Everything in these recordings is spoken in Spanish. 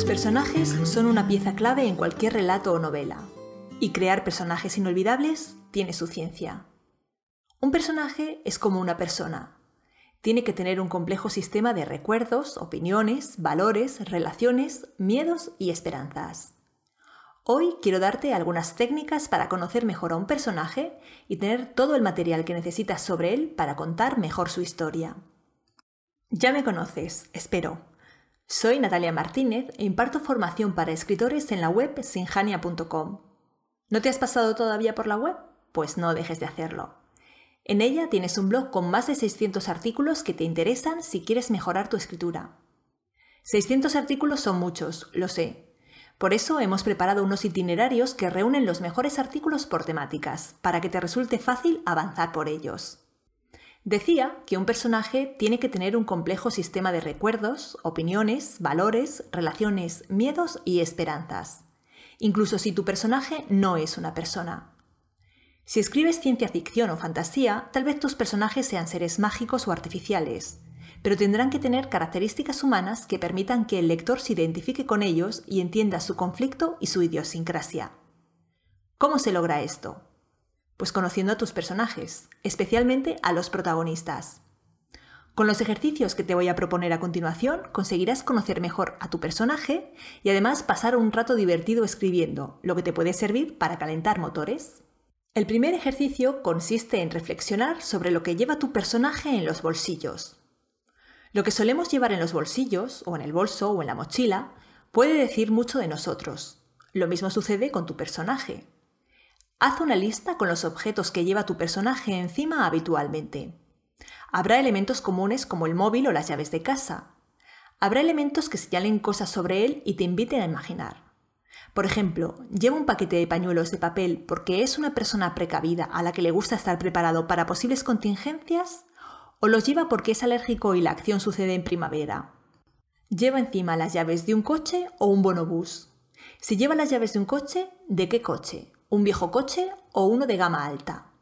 Los personajes son una pieza clave en cualquier relato o novela, y crear personajes inolvidables tiene su ciencia. Un personaje es como una persona. Tiene que tener un complejo sistema de recuerdos, opiniones, valores, relaciones, miedos y esperanzas. Hoy quiero darte algunas técnicas para conocer mejor a un personaje y tener todo el material que necesitas sobre él para contar mejor su historia. Ya me conoces, espero. Soy Natalia Martínez e imparto formación para escritores en la web sinjania.com. ¿No te has pasado todavía por la web? Pues no dejes de hacerlo. En ella tienes un blog con más de 600 artículos que te interesan si quieres mejorar tu escritura. 600 artículos son muchos, lo sé, por eso hemos preparado unos itinerarios que reúnen los mejores artículos por temáticas, para que te resulte fácil avanzar por ellos. Decía que un personaje tiene que tener un complejo sistema de recuerdos, opiniones, valores, relaciones, miedos y esperanzas, incluso si tu personaje no es una persona. Si escribes ciencia ficción o fantasía, tal vez tus personajes sean seres mágicos o artificiales, pero tendrán que tener características humanas que permitan que el lector se identifique con ellos y entienda su conflicto y su idiosincrasia. ¿Cómo se logra esto? Pues conociendo a tus personajes, especialmente a los protagonistas. Con los ejercicios que te voy a proponer a continuación conseguirás conocer mejor a tu personaje y además pasar un rato divertido escribiendo, lo que te puede servir para calentar motores. El primer ejercicio consiste en reflexionar sobre lo que lleva tu personaje en los bolsillos. Lo que solemos llevar en los bolsillos, o en el bolso, o en la mochila, puede decir mucho de nosotros. Lo mismo sucede con tu personaje. Haz una lista con los objetos que lleva tu personaje encima habitualmente. Habrá elementos comunes como el móvil o las llaves de casa. Habrá elementos que señalen cosas sobre él y te inviten a imaginar. Por ejemplo, lleva un paquete de pañuelos de papel porque es una persona precavida a la que le gusta estar preparado para posibles contingencias o los lleva porque es alérgico y la acción sucede en primavera. Lleva encima las llaves de un coche o un bonobús. Si lleva las llaves de un coche, ¿de qué coche? ¿Un viejo coche o uno de gama alta?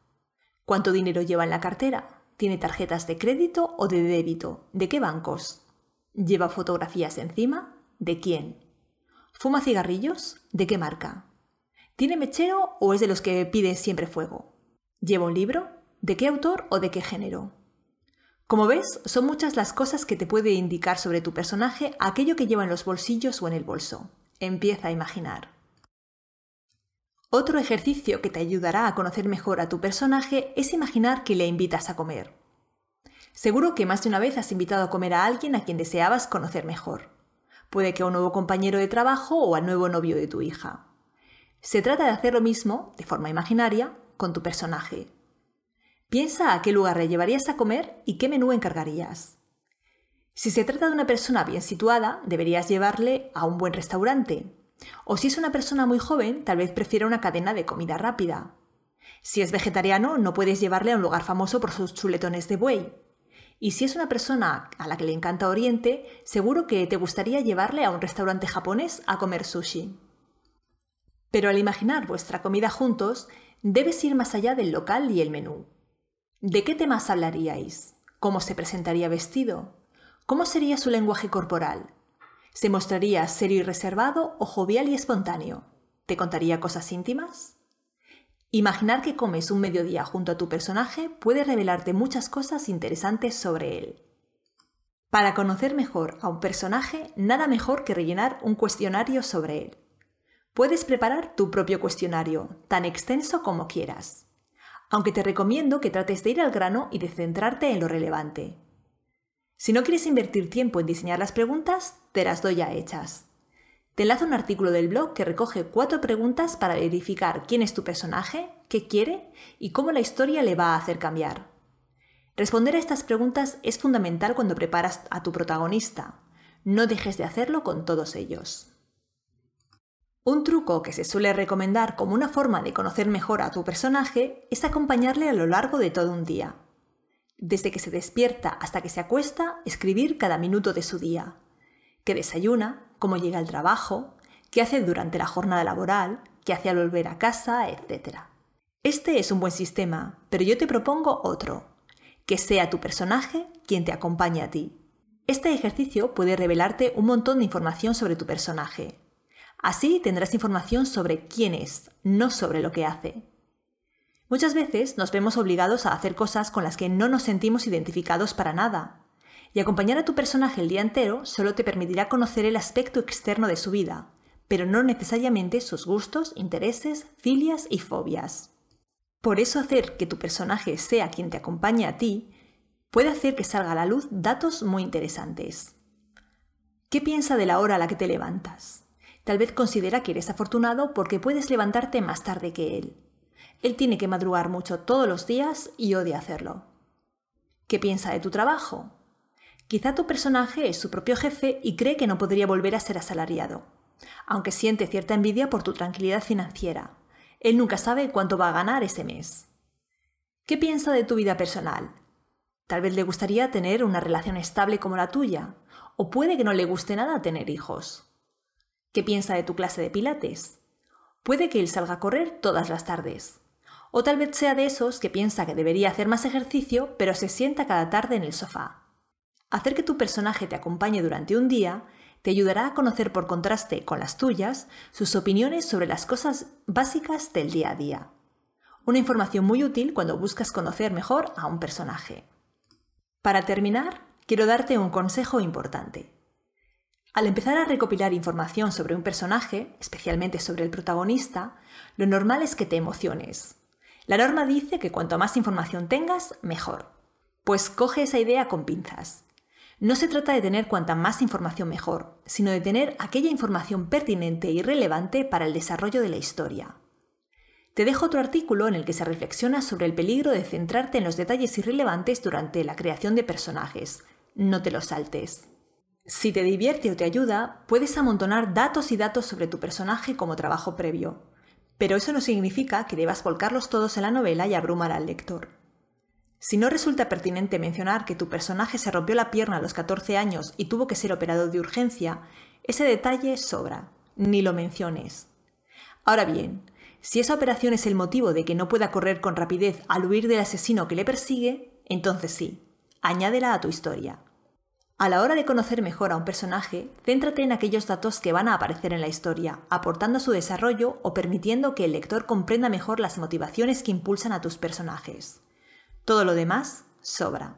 ¿Cuánto dinero lleva en la cartera? ¿Tiene tarjetas de crédito o de débito? ¿De qué bancos? ¿Lleva fotografías encima? ¿De quién? ¿Fuma cigarrillos? ¿De qué marca? ¿Tiene mechero o es de los que pide siempre fuego? ¿Lleva un libro? ¿De qué autor o de qué género? Como ves, son muchas las cosas que te puede indicar sobre tu personaje aquello que lleva en los bolsillos o en el bolso. Empieza a imaginar. Otro ejercicio que te ayudará a conocer mejor a tu personaje es imaginar que le invitas a comer. Seguro que más de una vez has invitado a comer a alguien a quien deseabas conocer mejor. Puede que a un nuevo compañero de trabajo o al nuevo novio de tu hija. Se trata de hacer lo mismo, de forma imaginaria, con tu personaje. Piensa a qué lugar le llevarías a comer y qué menú encargarías. Si se trata de una persona bien situada, deberías llevarle a un buen restaurante. O si es una persona muy joven, tal vez prefiera una cadena de comida rápida. Si es vegetariano, no puedes llevarle a un lugar famoso por sus chuletones de buey. Y si es una persona a la que le encanta Oriente, seguro que te gustaría llevarle a un restaurante japonés a comer sushi. Pero al imaginar vuestra comida juntos, debes ir más allá del local y el menú. ¿De qué temas hablaríais? ¿Cómo se presentaría vestido? ¿Cómo sería su lenguaje corporal? ¿Se mostraría serio y reservado o jovial y espontáneo? ¿Te contaría cosas íntimas? Imaginar que comes un mediodía junto a tu personaje puede revelarte muchas cosas interesantes sobre él. Para conocer mejor a un personaje, nada mejor que rellenar un cuestionario sobre él. Puedes preparar tu propio cuestionario, tan extenso como quieras aunque te recomiendo que trates de ir al grano y de centrarte en lo relevante. Si no quieres invertir tiempo en diseñar las preguntas, te las doy ya hechas. Te enlazo un artículo del blog que recoge cuatro preguntas para verificar quién es tu personaje, qué quiere y cómo la historia le va a hacer cambiar. Responder a estas preguntas es fundamental cuando preparas a tu protagonista. No dejes de hacerlo con todos ellos. Un truco que se suele recomendar como una forma de conocer mejor a tu personaje es acompañarle a lo largo de todo un día. Desde que se despierta hasta que se acuesta, escribir cada minuto de su día. Qué desayuna, cómo llega al trabajo, qué hace durante la jornada laboral, qué hace al volver a casa, etc. Este es un buen sistema, pero yo te propongo otro. Que sea tu personaje quien te acompañe a ti. Este ejercicio puede revelarte un montón de información sobre tu personaje. Así tendrás información sobre quién es, no sobre lo que hace. Muchas veces nos vemos obligados a hacer cosas con las que no nos sentimos identificados para nada, y acompañar a tu personaje el día entero solo te permitirá conocer el aspecto externo de su vida, pero no necesariamente sus gustos, intereses, filias y fobias. Por eso hacer que tu personaje sea quien te acompañe a ti puede hacer que salga a la luz datos muy interesantes. ¿Qué piensa de la hora a la que te levantas? Tal vez considera que eres afortunado porque puedes levantarte más tarde que él. Él tiene que madrugar mucho todos los días y odia hacerlo. ¿Qué piensa de tu trabajo? Quizá tu personaje es su propio jefe y cree que no podría volver a ser asalariado, aunque siente cierta envidia por tu tranquilidad financiera. Él nunca sabe cuánto va a ganar ese mes. ¿Qué piensa de tu vida personal? Tal vez le gustaría tener una relación estable como la tuya, o puede que no le guste nada tener hijos. ¿Qué piensa de tu clase de pilates? Puede que él salga a correr todas las tardes. O tal vez sea de esos que piensa que debería hacer más ejercicio, pero se sienta cada tarde en el sofá. Hacer que tu personaje te acompañe durante un día te ayudará a conocer por contraste con las tuyas sus opiniones sobre las cosas básicas del día a día. Una información muy útil cuando buscas conocer mejor a un personaje. Para terminar, quiero darte un consejo importante. Al empezar a recopilar información sobre un personaje, especialmente sobre el protagonista, lo normal es que te emociones. La norma dice que cuanto más información tengas, mejor. Pues coge esa idea con pinzas. No se trata de tener cuanta más información mejor, sino de tener aquella información pertinente y relevante para el desarrollo de la historia. Te dejo otro artículo en el que se reflexiona sobre el peligro de centrarte en los detalles irrelevantes durante la creación de personajes. No te los saltes. Si te divierte o te ayuda, puedes amontonar datos y datos sobre tu personaje como trabajo previo, pero eso no significa que debas volcarlos todos en la novela y abrumar al lector. Si no resulta pertinente mencionar que tu personaje se rompió la pierna a los 14 años y tuvo que ser operado de urgencia, ese detalle sobra, ni lo menciones. Ahora bien, si esa operación es el motivo de que no pueda correr con rapidez al huir del asesino que le persigue, entonces sí, añádela a tu historia. A la hora de conocer mejor a un personaje, céntrate en aquellos datos que van a aparecer en la historia, aportando su desarrollo o permitiendo que el lector comprenda mejor las motivaciones que impulsan a tus personajes. Todo lo demás sobra.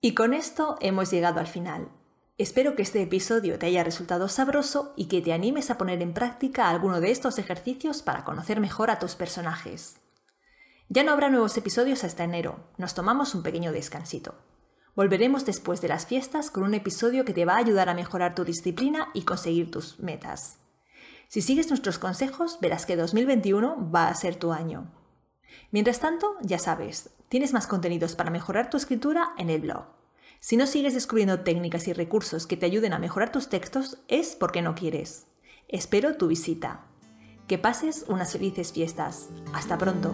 Y con esto hemos llegado al final. Espero que este episodio te haya resultado sabroso y que te animes a poner en práctica alguno de estos ejercicios para conocer mejor a tus personajes. Ya no habrá nuevos episodios hasta enero, nos tomamos un pequeño descansito. Volveremos después de las fiestas con un episodio que te va a ayudar a mejorar tu disciplina y conseguir tus metas. Si sigues nuestros consejos, verás que 2021 va a ser tu año. Mientras tanto, ya sabes, tienes más contenidos para mejorar tu escritura en el blog. Si no sigues descubriendo técnicas y recursos que te ayuden a mejorar tus textos, es porque no quieres. Espero tu visita. Que pases unas felices fiestas. Hasta pronto.